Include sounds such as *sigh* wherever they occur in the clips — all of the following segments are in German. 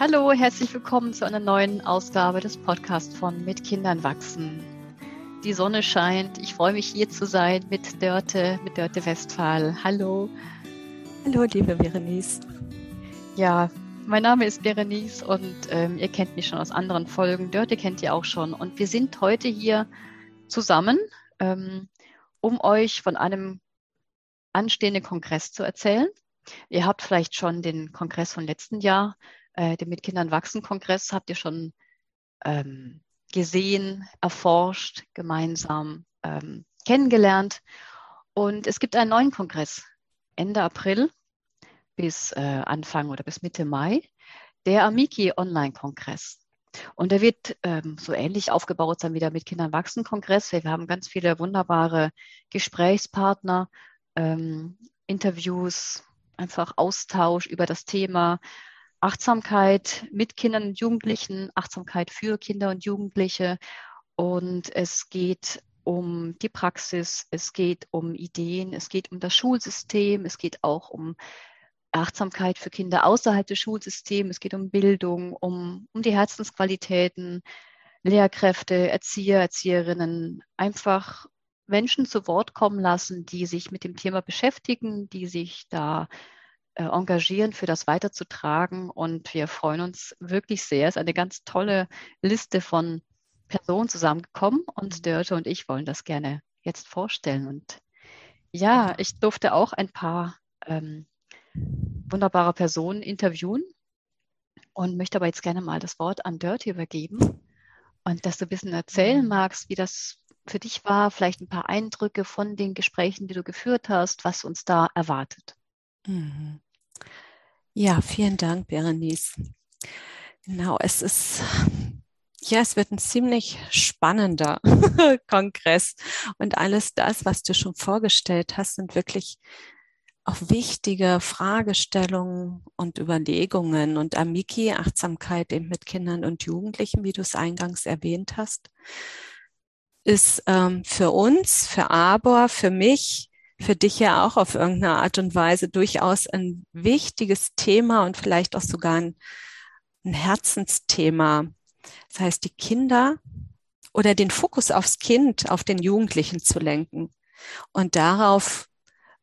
Hallo, herzlich willkommen zu einer neuen Ausgabe des Podcasts von Mit Kindern wachsen. Die Sonne scheint. Ich freue mich hier zu sein mit Dörte, mit Dörte Westphal. Hallo. Hallo, liebe Berenice. Ja, mein Name ist Berenice und ähm, ihr kennt mich schon aus anderen Folgen. Dörte kennt ihr auch schon. Und wir sind heute hier zusammen, ähm, um euch von einem anstehenden Kongress zu erzählen. Ihr habt vielleicht schon den Kongress von letzten Jahr äh, den Mit Kindern wachsen Kongress habt ihr schon ähm, gesehen, erforscht, gemeinsam ähm, kennengelernt. Und es gibt einen neuen Kongress Ende April bis äh, Anfang oder bis Mitte Mai, der Amiki Online-Kongress. Und der wird ähm, so ähnlich aufgebaut sein wie der Mit Kindern wachsen Kongress. Wir haben ganz viele wunderbare Gesprächspartner, ähm, Interviews, einfach Austausch über das Thema, Achtsamkeit mit Kindern und Jugendlichen, Achtsamkeit für Kinder und Jugendliche. Und es geht um die Praxis, es geht um Ideen, es geht um das Schulsystem, es geht auch um Achtsamkeit für Kinder außerhalb des Schulsystems, es geht um Bildung, um, um die Herzensqualitäten, Lehrkräfte, Erzieher, Erzieherinnen, einfach Menschen zu Wort kommen lassen, die sich mit dem Thema beschäftigen, die sich da engagieren, für das weiterzutragen. Und wir freuen uns wirklich sehr. Es ist eine ganz tolle Liste von Personen zusammengekommen und Dörte und ich wollen das gerne jetzt vorstellen. Und ja, ich durfte auch ein paar ähm, wunderbare Personen interviewen und möchte aber jetzt gerne mal das Wort an Dörte übergeben und dass du ein bisschen erzählen mhm. magst, wie das für dich war, vielleicht ein paar Eindrücke von den Gesprächen, die du geführt hast, was uns da erwartet. Mhm. Ja, vielen Dank, Berenice. Genau, es ist, ja, es wird ein ziemlich spannender *laughs* Kongress. Und alles das, was du schon vorgestellt hast, sind wirklich auch wichtige Fragestellungen und Überlegungen und Amiki, Achtsamkeit eben mit Kindern und Jugendlichen, wie du es eingangs erwähnt hast, ist ähm, für uns, für Arbor, für mich für dich ja auch auf irgendeine Art und Weise durchaus ein wichtiges Thema und vielleicht auch sogar ein, ein Herzensthema. Das heißt, die Kinder oder den Fokus aufs Kind, auf den Jugendlichen zu lenken und darauf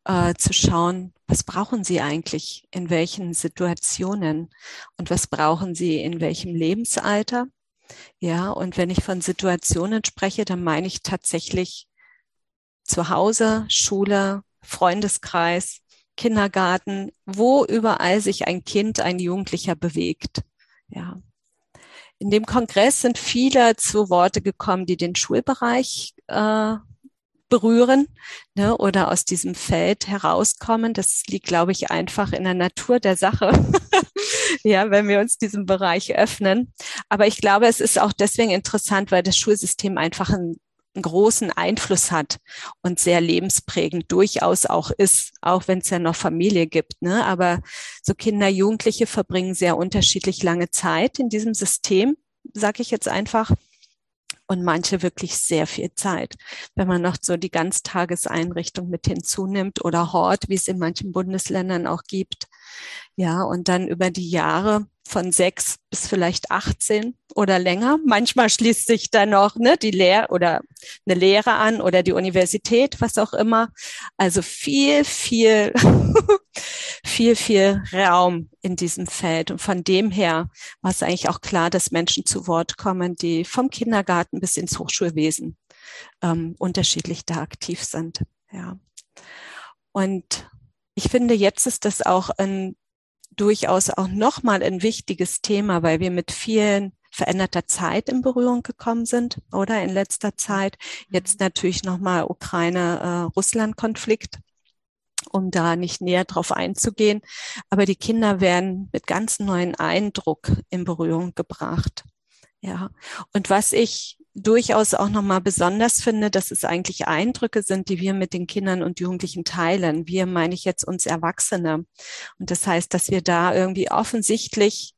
äh, zu schauen, was brauchen sie eigentlich in welchen Situationen und was brauchen sie in welchem Lebensalter. Ja, und wenn ich von Situationen spreche, dann meine ich tatsächlich zu Hause, Schule, Freundeskreis, Kindergarten, wo überall sich ein Kind, ein Jugendlicher bewegt. Ja. In dem Kongress sind viele zu Worte gekommen, die den Schulbereich äh, berühren ne, oder aus diesem Feld herauskommen. Das liegt, glaube ich, einfach in der Natur der Sache, *laughs* ja, wenn wir uns diesem Bereich öffnen. Aber ich glaube, es ist auch deswegen interessant, weil das Schulsystem einfach ein einen großen Einfluss hat und sehr lebensprägend durchaus auch ist, auch wenn es ja noch Familie gibt. Ne? Aber so Kinder, Jugendliche verbringen sehr unterschiedlich lange Zeit in diesem System, sage ich jetzt einfach. Und manche wirklich sehr viel Zeit. Wenn man noch so die Ganztageseinrichtung mit hinzunimmt oder Hort, wie es in manchen Bundesländern auch gibt. Ja, und dann über die Jahre von sechs bis vielleicht 18 oder länger. Manchmal schließt sich dann noch ne, die Lehr oder eine Lehre an oder die Universität, was auch immer. Also viel, viel, *laughs* viel, viel Raum in diesem Feld. Und von dem her war es eigentlich auch klar, dass Menschen zu Wort kommen, die vom Kindergarten bis ins Hochschulwesen ähm, unterschiedlich da aktiv sind. Ja. Und ich finde, jetzt ist das auch ein durchaus auch nochmal ein wichtiges Thema, weil wir mit vielen veränderter Zeit in Berührung gekommen sind oder in letzter Zeit. Jetzt natürlich nochmal Ukraine-Russland-Konflikt, um da nicht näher drauf einzugehen. Aber die Kinder werden mit ganz neuen Eindruck in Berührung gebracht. Ja. Und was ich durchaus auch nochmal besonders finde, dass es eigentlich Eindrücke sind, die wir mit den Kindern und Jugendlichen teilen. Wir meine ich jetzt uns Erwachsene. Und das heißt, dass wir da irgendwie offensichtlich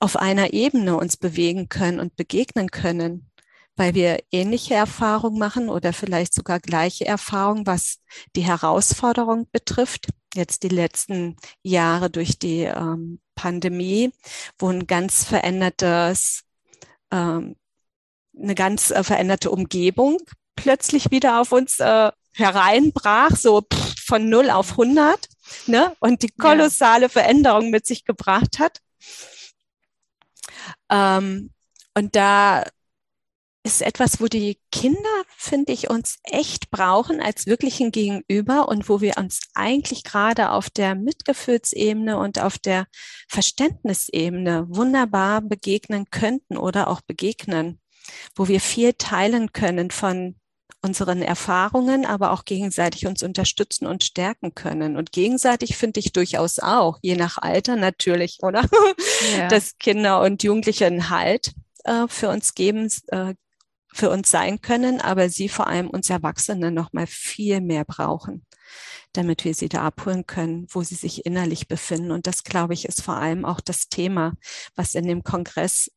auf einer Ebene uns bewegen können und begegnen können, weil wir ähnliche Erfahrungen machen oder vielleicht sogar gleiche Erfahrungen, was die Herausforderung betrifft, jetzt die letzten Jahre durch die ähm, Pandemie, wo ein ganz verändertes, ähm, eine ganz äh, veränderte Umgebung plötzlich wieder auf uns äh, hereinbrach, so pff, von 0 auf 100, ne? und die kolossale ja. Veränderung mit sich gebracht hat. Ähm, und da ist etwas, wo die Kinder, finde ich, uns echt brauchen als wirklichen Gegenüber und wo wir uns eigentlich gerade auf der Mitgefühlsebene und auf der Verständnisebene wunderbar begegnen könnten oder auch begegnen, wo wir viel teilen können von unseren Erfahrungen, aber auch gegenseitig uns unterstützen und stärken können. Und gegenseitig finde ich durchaus auch, je nach Alter natürlich, oder? Ja. *laughs* Dass Kinder und Jugendliche einen Halt äh, für uns geben, äh, für uns sein können, aber sie vor allem uns Erwachsene noch mal viel mehr brauchen, damit wir sie da abholen können, wo sie sich innerlich befinden. Und das, glaube ich, ist vor allem auch das Thema, was in dem Kongress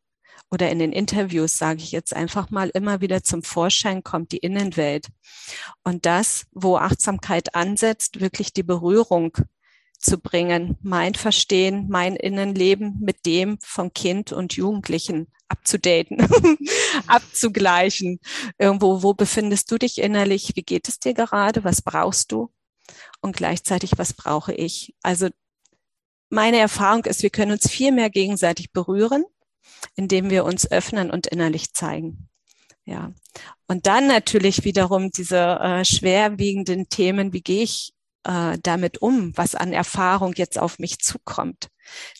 oder in den Interviews, sage ich jetzt einfach mal, immer wieder zum Vorschein kommt, die Innenwelt. Und das, wo Achtsamkeit ansetzt, wirklich die Berührung zu bringen, mein Verstehen, mein Innenleben mit dem von Kind und Jugendlichen abzudaten, *laughs* abzugleichen. Irgendwo, wo befindest du dich innerlich? Wie geht es dir gerade? Was brauchst du? Und gleichzeitig, was brauche ich? Also meine Erfahrung ist, wir können uns viel mehr gegenseitig berühren, indem wir uns öffnen und innerlich zeigen. Ja. Und dann natürlich wiederum diese äh, schwerwiegenden Themen, wie gehe ich äh, damit um, was an Erfahrung jetzt auf mich zukommt?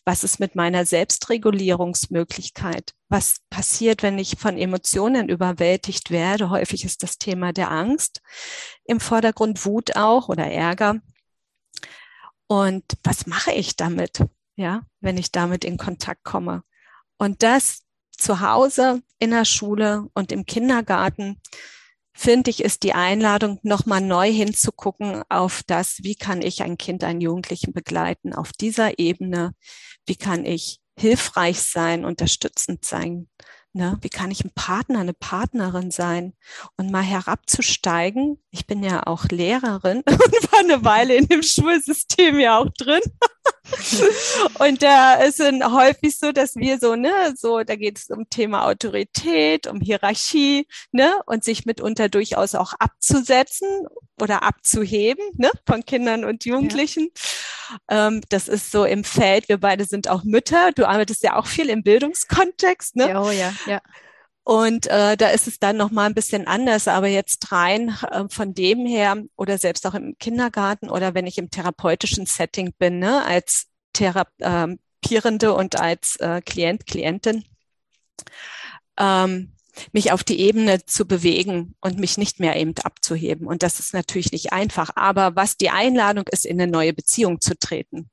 Was ist mit meiner Selbstregulierungsmöglichkeit? Was passiert, wenn ich von Emotionen überwältigt werde? Häufig ist das Thema der Angst im Vordergrund, Wut auch oder Ärger. Und was mache ich damit? Ja, wenn ich damit in Kontakt komme. Und das zu Hause, in der Schule und im Kindergarten finde ich, ist die Einladung, nochmal neu hinzugucken auf das, wie kann ich ein Kind, einen Jugendlichen begleiten auf dieser Ebene, wie kann ich hilfreich sein, unterstützend sein, ne? wie kann ich ein Partner, eine Partnerin sein und mal herabzusteigen. Ich bin ja auch Lehrerin *laughs* und war eine Weile in dem Schulsystem ja auch drin. *laughs* und da ist es häufig so, dass wir so, ne, so, da geht es um Thema Autorität, um Hierarchie, ne, und sich mitunter durchaus auch abzusetzen oder abzuheben, ne, von Kindern und Jugendlichen. Ja. Ähm, das ist so im Feld. Wir beide sind auch Mütter. Du arbeitest ja auch viel im Bildungskontext, ne? Oh ja, ja. Und äh, da ist es dann noch mal ein bisschen anders. Aber jetzt rein äh, von dem her oder selbst auch im Kindergarten oder wenn ich im therapeutischen Setting bin, ne, als Therapierende und als äh, Klient, Klientin, ähm, mich auf die Ebene zu bewegen und mich nicht mehr eben abzuheben. Und das ist natürlich nicht einfach. Aber was die Einladung ist, in eine neue Beziehung zu treten.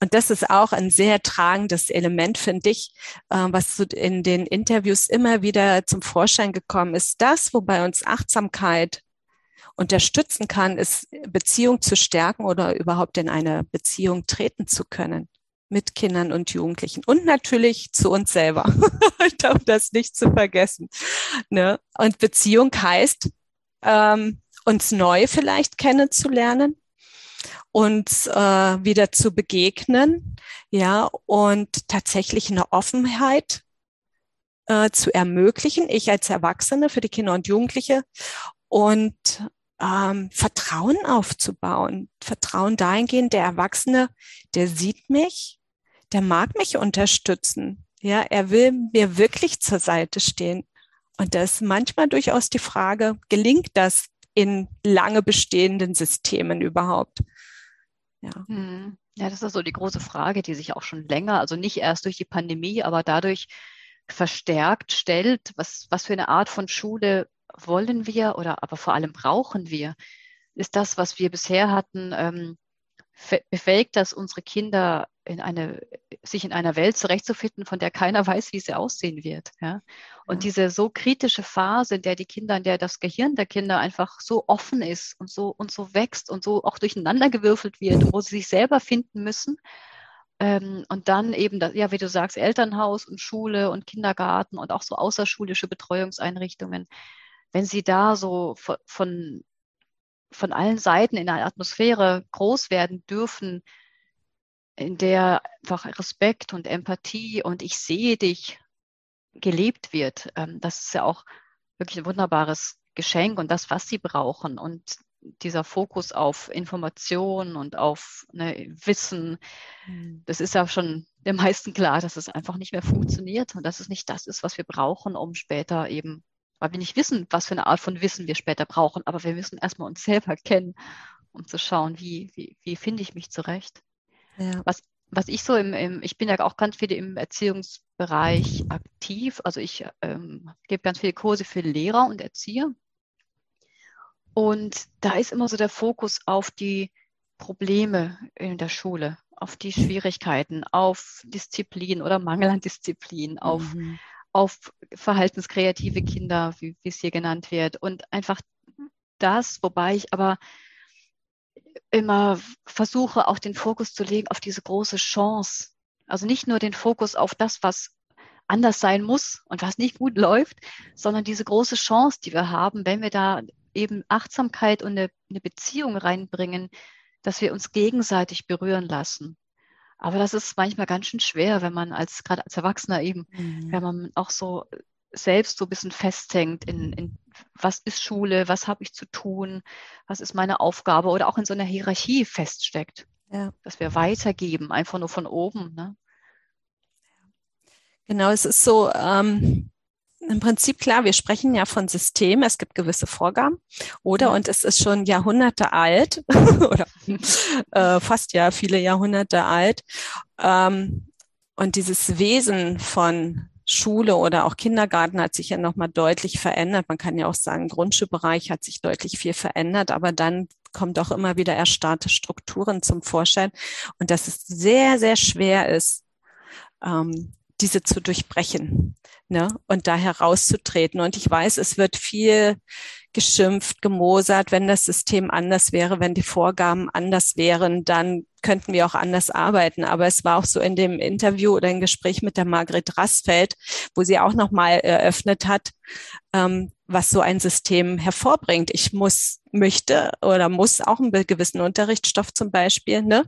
Und das ist auch ein sehr tragendes Element, finde ich, äh, was in den Interviews immer wieder zum Vorschein gekommen ist. Das, wobei uns Achtsamkeit unterstützen kann, ist Beziehung zu stärken oder überhaupt in eine Beziehung treten zu können mit Kindern und Jugendlichen und natürlich zu uns selber. *laughs* ich darf das nicht zu vergessen. Ne? Und Beziehung heißt, ähm, uns neu vielleicht kennenzulernen, uns äh, wieder zu begegnen, ja, und tatsächlich eine Offenheit äh, zu ermöglichen, ich als Erwachsene für die Kinder und Jugendliche und ähm, Vertrauen aufzubauen. Vertrauen dahingehend, der Erwachsene, der sieht mich, der mag mich unterstützen. Ja, er will mir wirklich zur Seite stehen. Und da ist manchmal durchaus die Frage, gelingt das in lange bestehenden Systemen überhaupt? Ja. Hm. Ja, das ist so die große Frage, die sich auch schon länger, also nicht erst durch die Pandemie, aber dadurch verstärkt stellt, was, was für eine Art von Schule wollen wir oder aber vor allem brauchen wir? Ist das, was wir bisher hatten, ähm, befähigt das unsere Kinder in eine, sich in einer Welt zurechtzufinden, von der keiner *laughs* weiß, wie sie aussehen wird. Ja? Und ja. diese so kritische Phase, in der die Kinder, in der das Gehirn der Kinder einfach so offen ist und so und so wächst und so auch durcheinandergewürfelt wird, wo sie sich selber finden müssen. Ähm, und dann eben, das, ja, wie du sagst, Elternhaus und Schule und Kindergarten und auch so außerschulische Betreuungseinrichtungen. Wenn sie da so von, von von allen Seiten in einer Atmosphäre groß werden dürfen, in der einfach Respekt und Empathie und ich sehe dich gelebt wird. Ähm, das ist ja auch wirklich ein wunderbares Geschenk und das, was sie brauchen. Und dieser Fokus auf Information und auf ne, Wissen, mhm. das ist ja schon den meisten klar, dass es einfach nicht mehr funktioniert und dass es nicht das ist, was wir brauchen, um später eben, weil wir nicht wissen, was für eine Art von Wissen wir später brauchen, aber wir müssen erstmal uns selber kennen, um zu schauen, wie, wie, wie finde ich mich zurecht. Ja. Was, was ich so im, im, ich bin ja auch ganz viel im Erziehungsbereich aktiv, also ich ähm, gebe ganz viele Kurse für Lehrer und Erzieher und da ist immer so der Fokus auf die Probleme in der Schule, auf die Schwierigkeiten, auf Disziplin oder Mangel an Disziplin, auf, mhm. Auf verhaltenskreative Kinder, wie, wie es hier genannt wird. Und einfach das, wobei ich aber immer versuche, auch den Fokus zu legen auf diese große Chance. Also nicht nur den Fokus auf das, was anders sein muss und was nicht gut läuft, sondern diese große Chance, die wir haben, wenn wir da eben Achtsamkeit und eine, eine Beziehung reinbringen, dass wir uns gegenseitig berühren lassen. Aber das ist manchmal ganz schön schwer, wenn man als, gerade als Erwachsener eben, mhm. wenn man auch so selbst so ein bisschen festhängt in, in was ist Schule, was habe ich zu tun, was ist meine Aufgabe oder auch in so einer Hierarchie feststeckt. Ja. Dass wir weitergeben, einfach nur von oben. Ne? Genau, es ist so, ähm, im Prinzip klar, wir sprechen ja von Systemen, es gibt gewisse Vorgaben, oder? Und es ist schon Jahrhunderte alt *laughs* oder äh, fast ja viele Jahrhunderte alt. Ähm, und dieses Wesen von Schule oder auch Kindergarten hat sich ja nochmal deutlich verändert. Man kann ja auch sagen, Grundschulbereich hat sich deutlich viel verändert, aber dann kommt auch immer wieder erstarrte Strukturen zum Vorschein und dass es sehr, sehr schwer ist, ähm, diese zu durchbrechen ne? und da herauszutreten. Und ich weiß, es wird viel geschimpft, gemosert, wenn das System anders wäre, wenn die Vorgaben anders wären, dann könnten wir auch anders arbeiten. Aber es war auch so in dem Interview oder im Gespräch mit der Margret Rassfeld, wo sie auch nochmal eröffnet hat, ähm, was so ein System hervorbringt. Ich muss möchte oder muss auch einen gewissen Unterrichtsstoff zum Beispiel ne,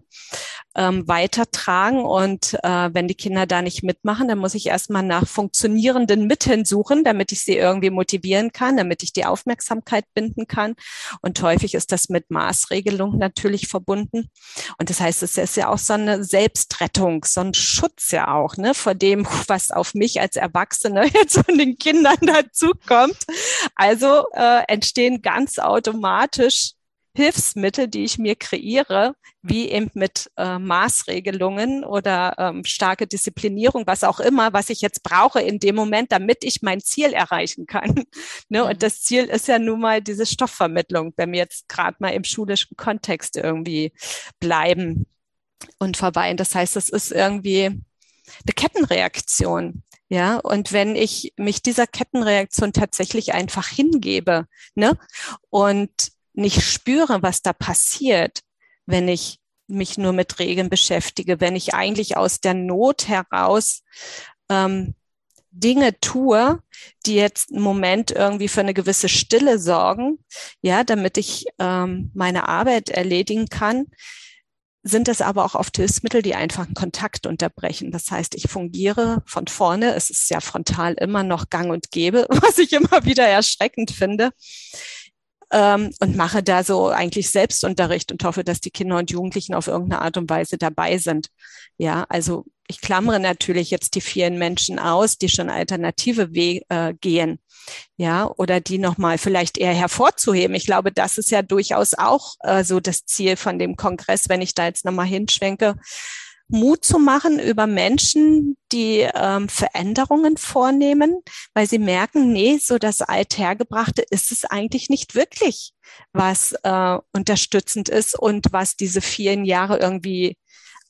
ähm, weitertragen. Und äh, wenn die Kinder da nicht mitmachen, dann muss ich erstmal nach funktionierenden Mitteln suchen, damit ich sie irgendwie motivieren kann, damit ich die Aufmerksamkeit binden kann. Und häufig ist das mit Maßregelung natürlich verbunden. Und das heißt, es ist ja auch so eine Selbstrettung, so ein Schutz ja auch ne, vor dem, was auf mich als Erwachsene *laughs* jetzt von den Kindern dazukommt. Also äh, entstehen ganz automatisch Hilfsmittel, die ich mir kreiere, wie eben mit äh, Maßregelungen oder ähm, starke Disziplinierung, was auch immer, was ich jetzt brauche in dem Moment, damit ich mein Ziel erreichen kann. *laughs* ne? Mhm. Und das Ziel ist ja nun mal diese Stoffvermittlung, wenn wir jetzt gerade mal im schulischen Kontext irgendwie bleiben und verweilen. Das heißt, es ist irgendwie eine Kettenreaktion. Ja, und wenn ich mich dieser Kettenreaktion tatsächlich einfach hingebe, ne, und nicht spüre, was da passiert, wenn ich mich nur mit Regeln beschäftige, wenn ich eigentlich aus der Not heraus ähm, Dinge tue, die jetzt im Moment irgendwie für eine gewisse Stille sorgen, ja, damit ich ähm, meine Arbeit erledigen kann, sind es aber auch oft Hilfsmittel, die einfach einen Kontakt unterbrechen. Das heißt, ich fungiere von vorne. Es ist ja frontal immer noch gang und gäbe, *laughs* was ich immer wieder erschreckend finde. Ähm, und mache da so eigentlich Selbstunterricht und hoffe, dass die Kinder und Jugendlichen auf irgendeine Art und Weise dabei sind. Ja, also ich klammere natürlich jetzt die vielen Menschen aus, die schon alternative Wege äh, gehen, ja, oder die nochmal vielleicht eher hervorzuheben. Ich glaube, das ist ja durchaus auch äh, so das Ziel von dem Kongress, wenn ich da jetzt nochmal hinschwenke, Mut zu machen über Menschen, die ähm, Veränderungen vornehmen, weil sie merken, nee, so das Althergebrachte ist es eigentlich nicht wirklich, was äh, unterstützend ist und was diese vielen Jahre irgendwie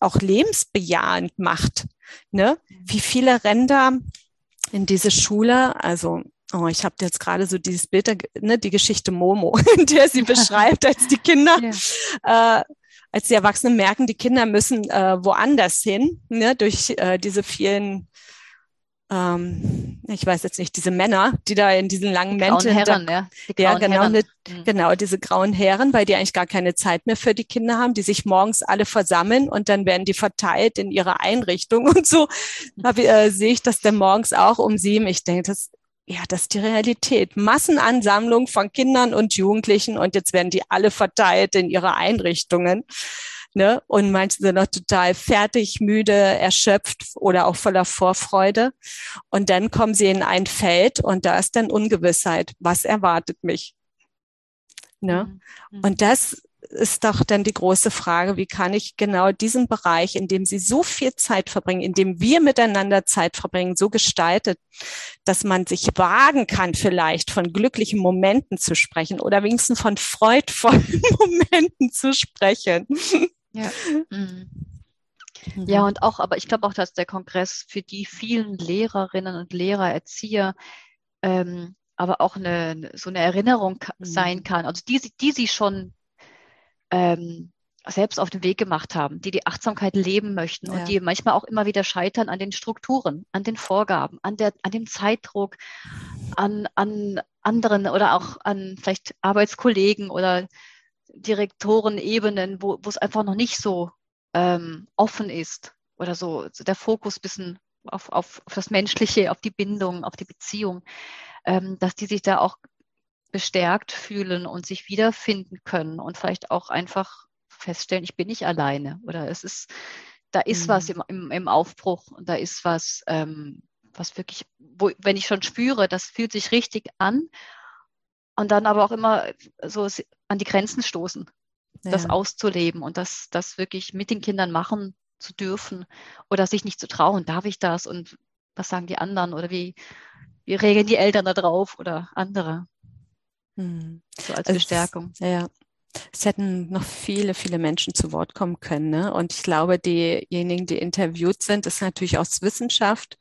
auch lebensbejahend macht. Ne? Wie viele Ränder in diese Schule, also Oh, ich habe jetzt gerade so dieses Bild, ne, die Geschichte Momo, *laughs* in der sie *laughs* beschreibt, als die Kinder, ja. äh, als die Erwachsenen merken, die Kinder müssen äh, woanders hin, ne, durch äh, diese vielen ähm, ich weiß jetzt nicht, diese Männer, die da in diesen langen Die Mänteln, Herren, da, ja. Die ja, genau, Herren. ne, genau, diese grauen Herren, weil die eigentlich gar keine Zeit mehr für die Kinder haben, die sich morgens alle versammeln und dann werden die verteilt in ihre Einrichtung *laughs* und so. Hab, äh, sehe ich das dann morgens auch um sieben. Ich denke, das, ja, das ist die Realität. Massenansammlung von Kindern und Jugendlichen und jetzt werden die alle verteilt in ihre Einrichtungen. Ne? Und manche sind noch total fertig, müde, erschöpft oder auch voller Vorfreude. Und dann kommen sie in ein Feld und da ist dann Ungewissheit. Was erwartet mich? Ne? Mhm. Mhm. Und das ist doch dann die große Frage, wie kann ich genau diesen Bereich, in dem Sie so viel Zeit verbringen, in dem wir miteinander Zeit verbringen, so gestaltet, dass man sich wagen kann, vielleicht von glücklichen Momenten zu sprechen oder wenigstens von freudvollen *laughs* Momenten zu sprechen. Ja. Mhm. Ja, und auch, aber ich glaube auch, dass der Kongress für die vielen Lehrerinnen und Lehrer, Erzieher, ähm, aber auch eine, so eine Erinnerung Mhm. sein kann, also die, sie- die sie schon ähm, selbst auf den Weg gemacht haben, die die Achtsamkeit leben möchten Ja. und die manchmal auch immer wieder scheitern an den Strukturen, an den Vorgaben, an der, an dem Zeitdruck, an, an anderen oder auch an vielleicht Arbeitskollegen oder Direktorenebenen, wo, es einfach noch nicht so ähm, offen ist oder so, so der Fokus bisschen auf, auf, auf das Menschliche, auf die Bindung, auf die Beziehung, ähm, dass die sich da auch bestärkt fühlen und sich wiederfinden können und vielleicht auch einfach feststellen, ich bin nicht alleine oder es ist, da ist Mhm. was im, im, im Aufbruch und da ist was, ähm, was wirklich, wo, wenn ich schon spüre, das fühlt sich richtig an und dann aber auch immer so s- an die Grenzen stoßen, das Ja. auszuleben und das, das wirklich mit den Kindern machen zu dürfen oder sich nicht zu trauen, darf ich das und was sagen die anderen oder wie, wie reagieren die Eltern da drauf oder andere, Hm. so als Es- Bestärkung. Ja. Es hätten noch viele, viele Menschen zu Wort kommen können. Ne? Und ich glaube, diejenigen, die interviewt sind, ist natürlich aus Wissenschaft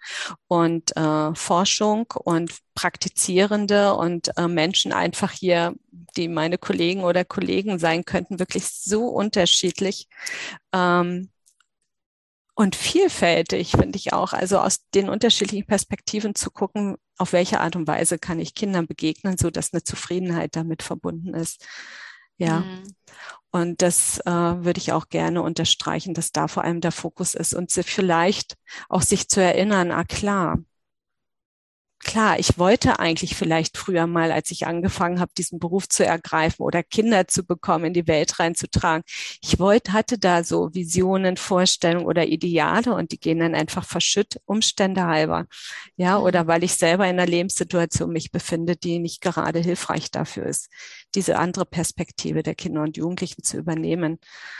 und äh, Forschung und Praktizierende und äh, Menschen einfach hier, die meine Kollegen oder Kollegen sein könnten, wirklich so unterschiedlich. Ähm, und vielfältig finde ich auch, also aus den unterschiedlichen Perspektiven zu gucken, auf welche Art und Weise kann ich Kindern begegnen, so dass eine Zufriedenheit damit verbunden ist. Ja. Mhm. Und das äh, würde ich auch gerne unterstreichen, dass da vor allem der Fokus ist und sie vielleicht auch sich zu erinnern, ah klar, klar, ich wollte eigentlich vielleicht früher mal, als ich angefangen habe, diesen Beruf zu ergreifen oder Kinder zu bekommen, in die Welt reinzutragen. Ich wollte, hatte da so Visionen, Vorstellungen oder Ideale und die gehen dann einfach verschütt, Umstände halber. Ja, Mhm. oder weil ich selber in einer Lebenssituation mich befinde, die nicht gerade hilfreich dafür ist, diese andere Perspektive der Kinder und Jugendlichen zu übernehmen.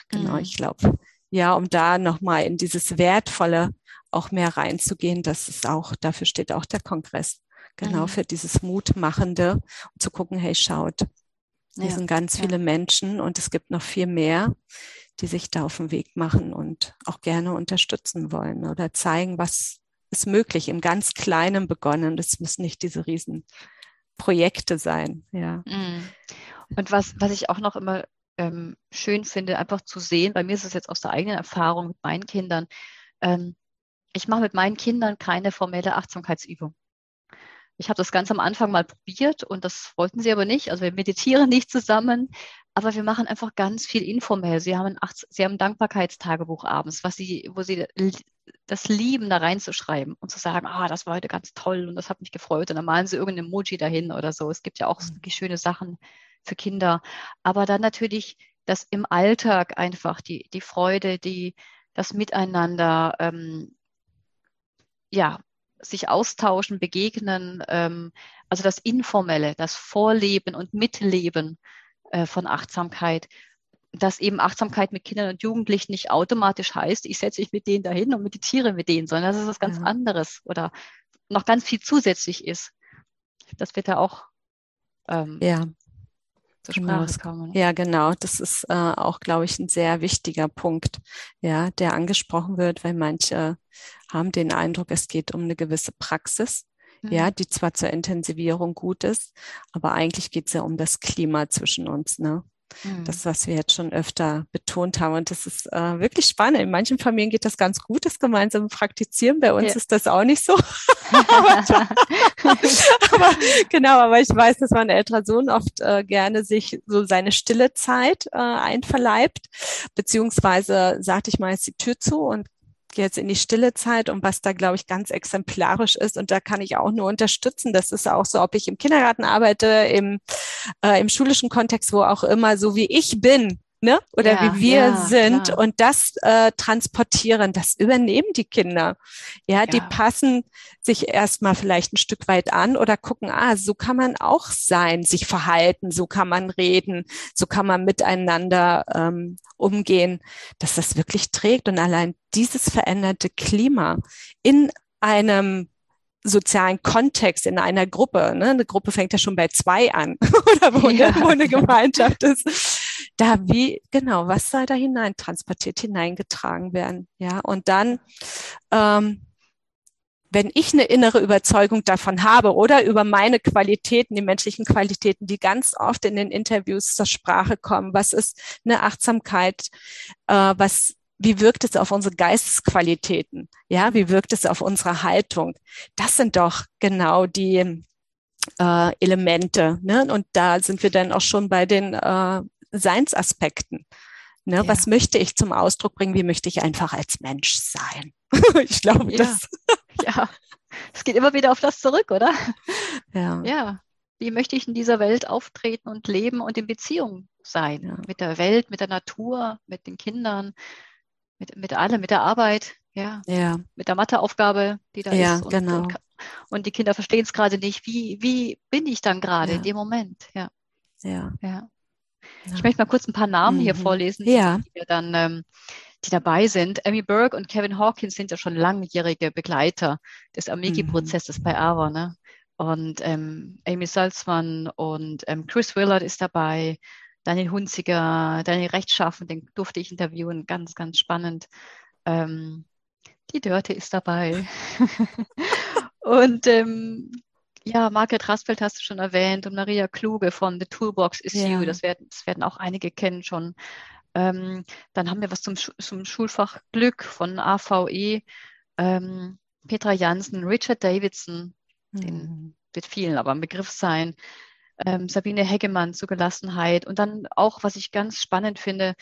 Genau, Mhm. ich glaube, ja, um da nochmal in dieses Wertvolle auch mehr reinzugehen, das ist auch, dafür steht auch der Kongress. Genau, Mhm. für dieses Mutmachende und zu gucken, hey, schaut, hier Ja, sind ganz ja. viele Menschen und es gibt noch viel mehr, die sich da auf den Weg machen und auch gerne unterstützen wollen oder zeigen, was ist möglich, im ganz Kleinen begonnen. Das müssen nicht diese riesen Projekte sein, ja. Mhm. Und was, was ich auch noch immer ähm, schön finde, einfach zu sehen, bei mir ist es jetzt aus der eigenen Erfahrung mit meinen Kindern, ähm, ich mache mit meinen Kindern keine formelle Achtsamkeitsübung. Ich habe das ganz am Anfang mal probiert und das wollten sie aber nicht. Also wir meditieren nicht zusammen, aber wir machen einfach ganz viel informell. Sie haben ein, Achts sie haben ein Dankbarkeitstagebuch abends, was sie, wo sie das lieben, da reinzuschreiben und zu sagen, ah, das war heute ganz toll und das hat mich gefreut. Und dann malen sie irgendein Emoji dahin oder so. Es gibt ja auch so wirklich schöne Sachen für Kinder. Aber dann natürlich das im Alltag einfach, die, die Freude, die, das Miteinander, ähm, ja, sich austauschen, begegnen, ähm, also das Informelle, das Vorleben und Mitleben äh, von Achtsamkeit, dass eben Achtsamkeit mit Kindern und Jugendlichen nicht automatisch heißt, ich setze mich mit denen dahin und meditiere mit denen, sondern dass es was ganz Ja. anderes oder noch ganz viel zusätzlich ist. Das wird ja auch ähm, Ja, zur genau. Sprache kommen. Ja, genau. Das ist äh, auch, glaube ich, ein sehr wichtiger Punkt, ja, der angesprochen wird, weil manche haben den Eindruck, es geht um eine gewisse Praxis, ja, Mhm. die zwar zur Intensivierung gut ist, aber eigentlich geht es ja um das Klima zwischen uns, ne? Mhm. Das, was wir jetzt schon öfter betont haben. Und das ist äh, wirklich spannend. In manchen Familien geht das ganz gut, das gemeinsame Praktizieren. Bei uns ja. ist das auch nicht so. *laughs* *laughs* aber, genau, aber ich weiß, dass mein älterer Sohn oft äh, gerne sich so seine stille Zeit äh, einverleibt, beziehungsweise sagte ich mal jetzt die Tür zu und jetzt in die stille Zeit und was da, glaube ich, ganz exemplarisch ist. Und da kann ich auch nur unterstützen. Das ist auch so, ob ich im Kindergarten arbeite, im, äh, im schulischen Kontext, wo auch immer, so wie ich bin, ne? Oder ja, wie wir ja, sind klar. und das äh, transportieren, das übernehmen die Kinder. Ja, ja, die passen sich erstmal vielleicht ein Stück weit an oder gucken, ah, so kann man auch sein, sich verhalten, so kann man reden, so kann man miteinander ähm, umgehen, dass das wirklich trägt und allein dieses veränderte Klima in einem sozialen Kontext in einer Gruppe. Ne? Eine Gruppe fängt ja schon bei zwei an *laughs* oder wo, ja. eine, wo eine Gemeinschaft ist da wie, genau, was soll da hinein transportiert, hineingetragen werden? Ja, und dann, ähm, wenn ich eine innere Überzeugung davon habe oder über meine Qualitäten, die menschlichen Qualitäten, die ganz oft in den Interviews zur Sprache kommen, was ist eine Achtsamkeit, äh, was wie wirkt es auf unsere Geistesqualitäten? Ja, wie wirkt es auf unsere Haltung? Das sind doch genau die äh, Elemente. Ne? Und da sind wir dann auch schon bei den äh, Seinsaspekten. Ne, ja. Was möchte ich zum Ausdruck bringen? Wie möchte ich einfach als Mensch sein? *laughs* ich glaube, ja. das. *laughs* ja, es geht immer wieder auf das zurück, oder? *laughs* Ja. Ja. Wie möchte ich in dieser Welt auftreten und leben und in Beziehung sein? Ja. Mit der Welt, mit der Natur, mit den Kindern, mit, mit allem, mit der Arbeit, ja. ja. Mit der Matheaufgabe, die da ist. Und, genau. Und, und die Kinder verstehen es gerade nicht. Wie, wie bin ich dann gerade in dem Moment? Ja. Ja. ja. Ich möchte mal kurz ein paar Namen mhm. hier vorlesen, ja. die dann ähm, die dabei sind. Amy Burke und Kevin Hawkins sind ja schon langjährige Begleiter des Amiki-Prozesses mhm. bei AVA. Ne? Und ähm, Amy Salzmann und ähm, Chris Willard ist dabei, Daniel Hunziger, Daniel Rechtschaffen, den durfte ich interviewen, ganz, ganz spannend. Ähm, die Dörte ist dabei. *laughs* und ähm, ja, Margret Rasfeld hast du schon erwähnt und Maria Kluge von The Toolbox is ja. You. Das werden, das werden auch einige kennen schon. Ähm, dann haben wir was zum, zum Schulfach Glück von AVE. Ähm, Petra Jansen, Richard Davidson, mhm. den wird vielen aber ein Begriff sein. Ähm, Sabine Heggemann zu Gelassenheit. Und dann auch, was ich ganz spannend finde,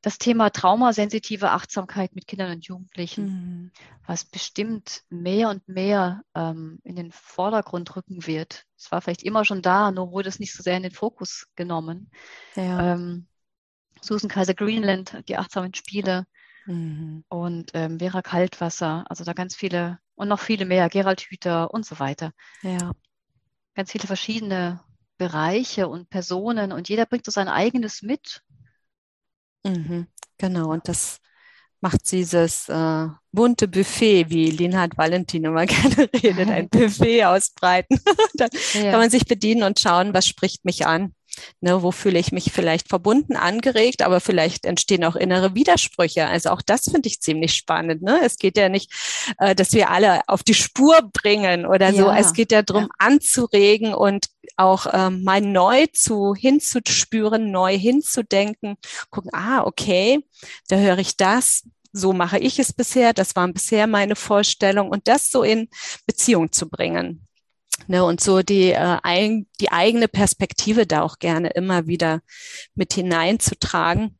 das Thema traumasensitive Achtsamkeit mit Kindern und Jugendlichen, mhm. was bestimmt mehr und mehr ähm, in den Vordergrund rücken wird. Es war vielleicht immer schon da, nur wurde es nicht so sehr in den Fokus genommen. Ja. Ähm, Susan Kaiser Greenland, die achtsamen Spiele mhm. und ähm, Vera Kaltwasser, also da ganz viele und noch viele mehr, Gerald Hüther und so weiter. Ja. Ganz viele verschiedene Bereiche und Personen und jeder bringt so sein eigenes mit Mhm, genau, und das macht dieses äh, bunte Buffet, wie Linhard Valentin immer *laughs* gerne redet, ein *laughs* Buffet ausbreiten. *laughs* Dann ja. kann man sich bedienen und schauen, was spricht mich an. Ne, wo fühle ich mich vielleicht verbunden, angeregt, aber vielleicht entstehen auch innere Widersprüche. Also auch das finde ich ziemlich spannend. Ne? Es geht ja nicht, äh, dass wir alle auf die Spur bringen oder ja. so. Es geht ja darum, ja. anzuregen und auch ähm, mal neu zu hinzuspüren, neu hinzudenken, gucken, ah, okay, da höre ich das, so mache ich es bisher, das waren bisher meine Vorstellungen und das so in Beziehung zu bringen. Ne, und so die, äh, ein, die eigene Perspektive da auch gerne immer wieder mit hineinzutragen,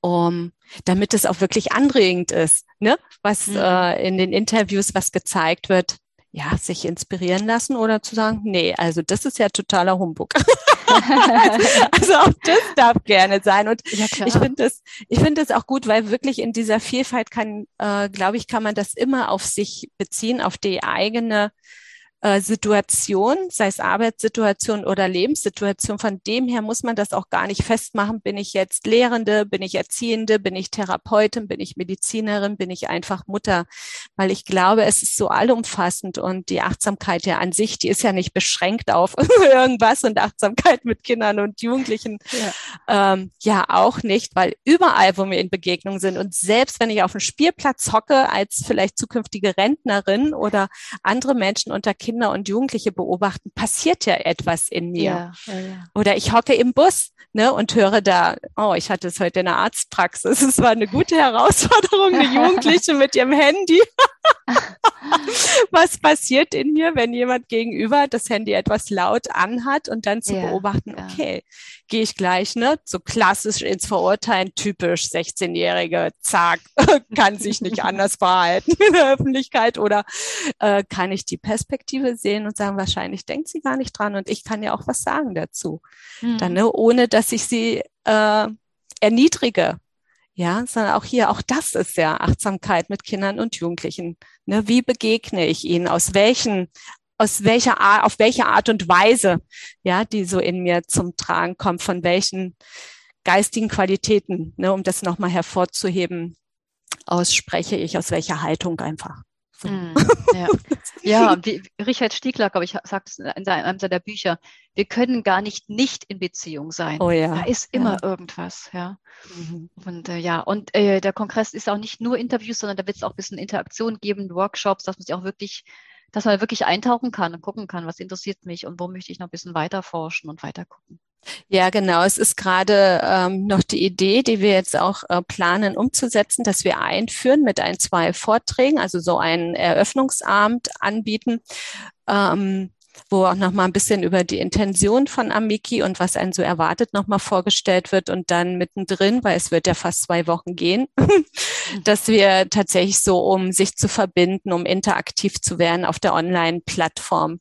um, damit es auch wirklich anregend ist, ne? was mhm. äh, in den Interviews, was gezeigt wird, ja, sich inspirieren lassen oder zu sagen, nee, also das ist ja totaler Humbug. *laughs* also auch das darf gerne sein. Und ja, ich finde das, ich finde das auch gut, weil wirklich in dieser Vielfalt kann, äh, glaube ich, kann man das immer auf sich beziehen, auf die eigene äh, Situation, sei es Arbeitssituation oder Lebenssituation. Von dem her muss man das auch gar nicht festmachen. Bin ich jetzt Lehrende, bin ich Erziehende, bin ich Therapeutin, bin ich Medizinerin, bin ich einfach Mutter? Weil ich glaube, es ist so allumfassend und die Achtsamkeit ja an sich, die ist ja nicht beschränkt auf *laughs* irgendwas und Achtsamkeit mit Kindern und Jugendlichen ja. Ähm, ja auch nicht, weil überall, wo wir in Begegnung sind und selbst wenn ich auf dem Spielplatz hocke als vielleicht zukünftige Rentnerin oder andere Menschen unter Kindern, Kinder und Jugendliche beobachten, passiert ja etwas in mir. Ja, ja, ja. Oder ich hocke im Bus ne, und höre da, oh, ich hatte es heute in der Arztpraxis. Es war eine gute Herausforderung, eine Jugendliche mit ihrem Handy. *laughs* Was passiert in mir, wenn jemand gegenüber das Handy etwas laut anhat und dann zu beobachten, okay, gehe ich gleich, ne, so klassisch ins Verurteilen, typisch 16-Jährige, zack, *laughs* kann sich nicht anders verhalten in der Öffentlichkeit oder äh, kann ich die Perspektive sehen und sagen, wahrscheinlich denkt sie gar nicht dran und ich kann ja auch was sagen dazu. Mhm. Dann, ne, ohne dass ich sie äh, erniedrige. Ja, sondern auch hier, auch das ist ja Achtsamkeit mit Kindern und Jugendlichen. Ne, wie begegne ich ihnen? Aus welchen aus welcher Art, auf welche Art und Weise, ja, die so in mir zum Tragen kommt, von welchen geistigen Qualitäten, ne, um das nochmal hervorzuheben, ausspreche ich, aus welcher Haltung einfach. So. Mm, *laughs* ja. ja, wie Richard Stiegler, glaube ich, sagt es in einem seiner Bücher, wir können gar nicht nicht in Beziehung sein. Oh ja. Da ist immer ja. irgendwas, ja. Mhm. Und äh, ja, und äh, der Kongress ist auch nicht nur Interviews, sondern da wird es auch ein bisschen Interaktion geben, Workshops, dass man sich auch wirklich dass man wirklich eintauchen kann und gucken kann, was interessiert mich und wo möchte ich noch ein bisschen weiter forschen und weiter gucken. Ja, genau. Es ist gerade ähm, noch die Idee, die wir jetzt auch äh, planen umzusetzen, dass wir einführen mit ein, zwei Vorträgen, also so einen Eröffnungsabend anbieten, ähm, wo auch noch mal ein bisschen über die Intention von Amiki und was einen so erwartet noch mal vorgestellt wird und dann mittendrin, weil es wird ja fast zwei Wochen gehen, *laughs* dass wir tatsächlich so, um sich zu verbinden, um interaktiv zu werden auf der Online-Plattform,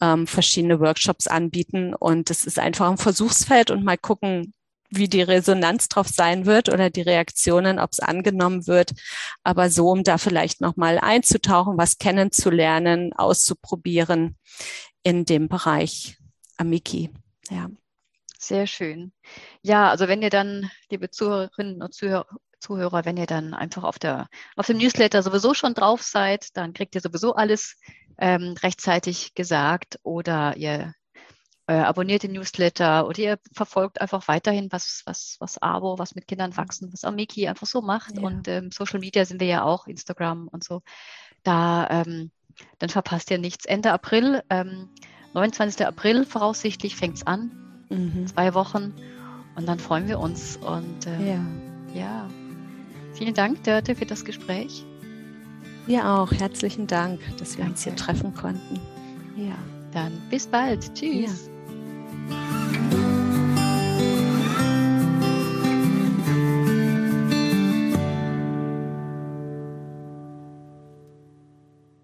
ähm, verschiedene Workshops anbieten und es ist einfach ein Versuchsfeld und mal gucken, wie die Resonanz drauf sein wird oder die Reaktionen, ob es angenommen wird. Aber so, um da vielleicht nochmal einzutauchen, was kennenzulernen, auszuprobieren in dem Bereich Amiki. Ja. Sehr schön. Ja, also wenn ihr dann, liebe Zuhörerinnen und Zuhörer, Zuhörer, wenn ihr dann einfach auf, der, auf dem Newsletter sowieso schon drauf seid, dann kriegt ihr sowieso alles ähm, rechtzeitig gesagt oder ihr äh, abonniert den Newsletter oder ihr verfolgt einfach weiterhin, was, was, was Abo, was mit Kindern wachsen, was Amiki einfach so macht. Ja. Und ähm, Social Media sind wir ja auch, Instagram und so. Da ähm, dann verpasst ihr nichts. Ende April, ähm, 29. April voraussichtlich fängt es an. Mhm. Zwei Wochen. Und dann freuen wir uns. Und äh, ja. ja. Vielen Dank, Dörte, für das Gespräch. Wir auch. Herzlichen Dank, dass wir Danke. uns hier treffen konnten. Ja. Dann bis bald. Tschüss. Ja.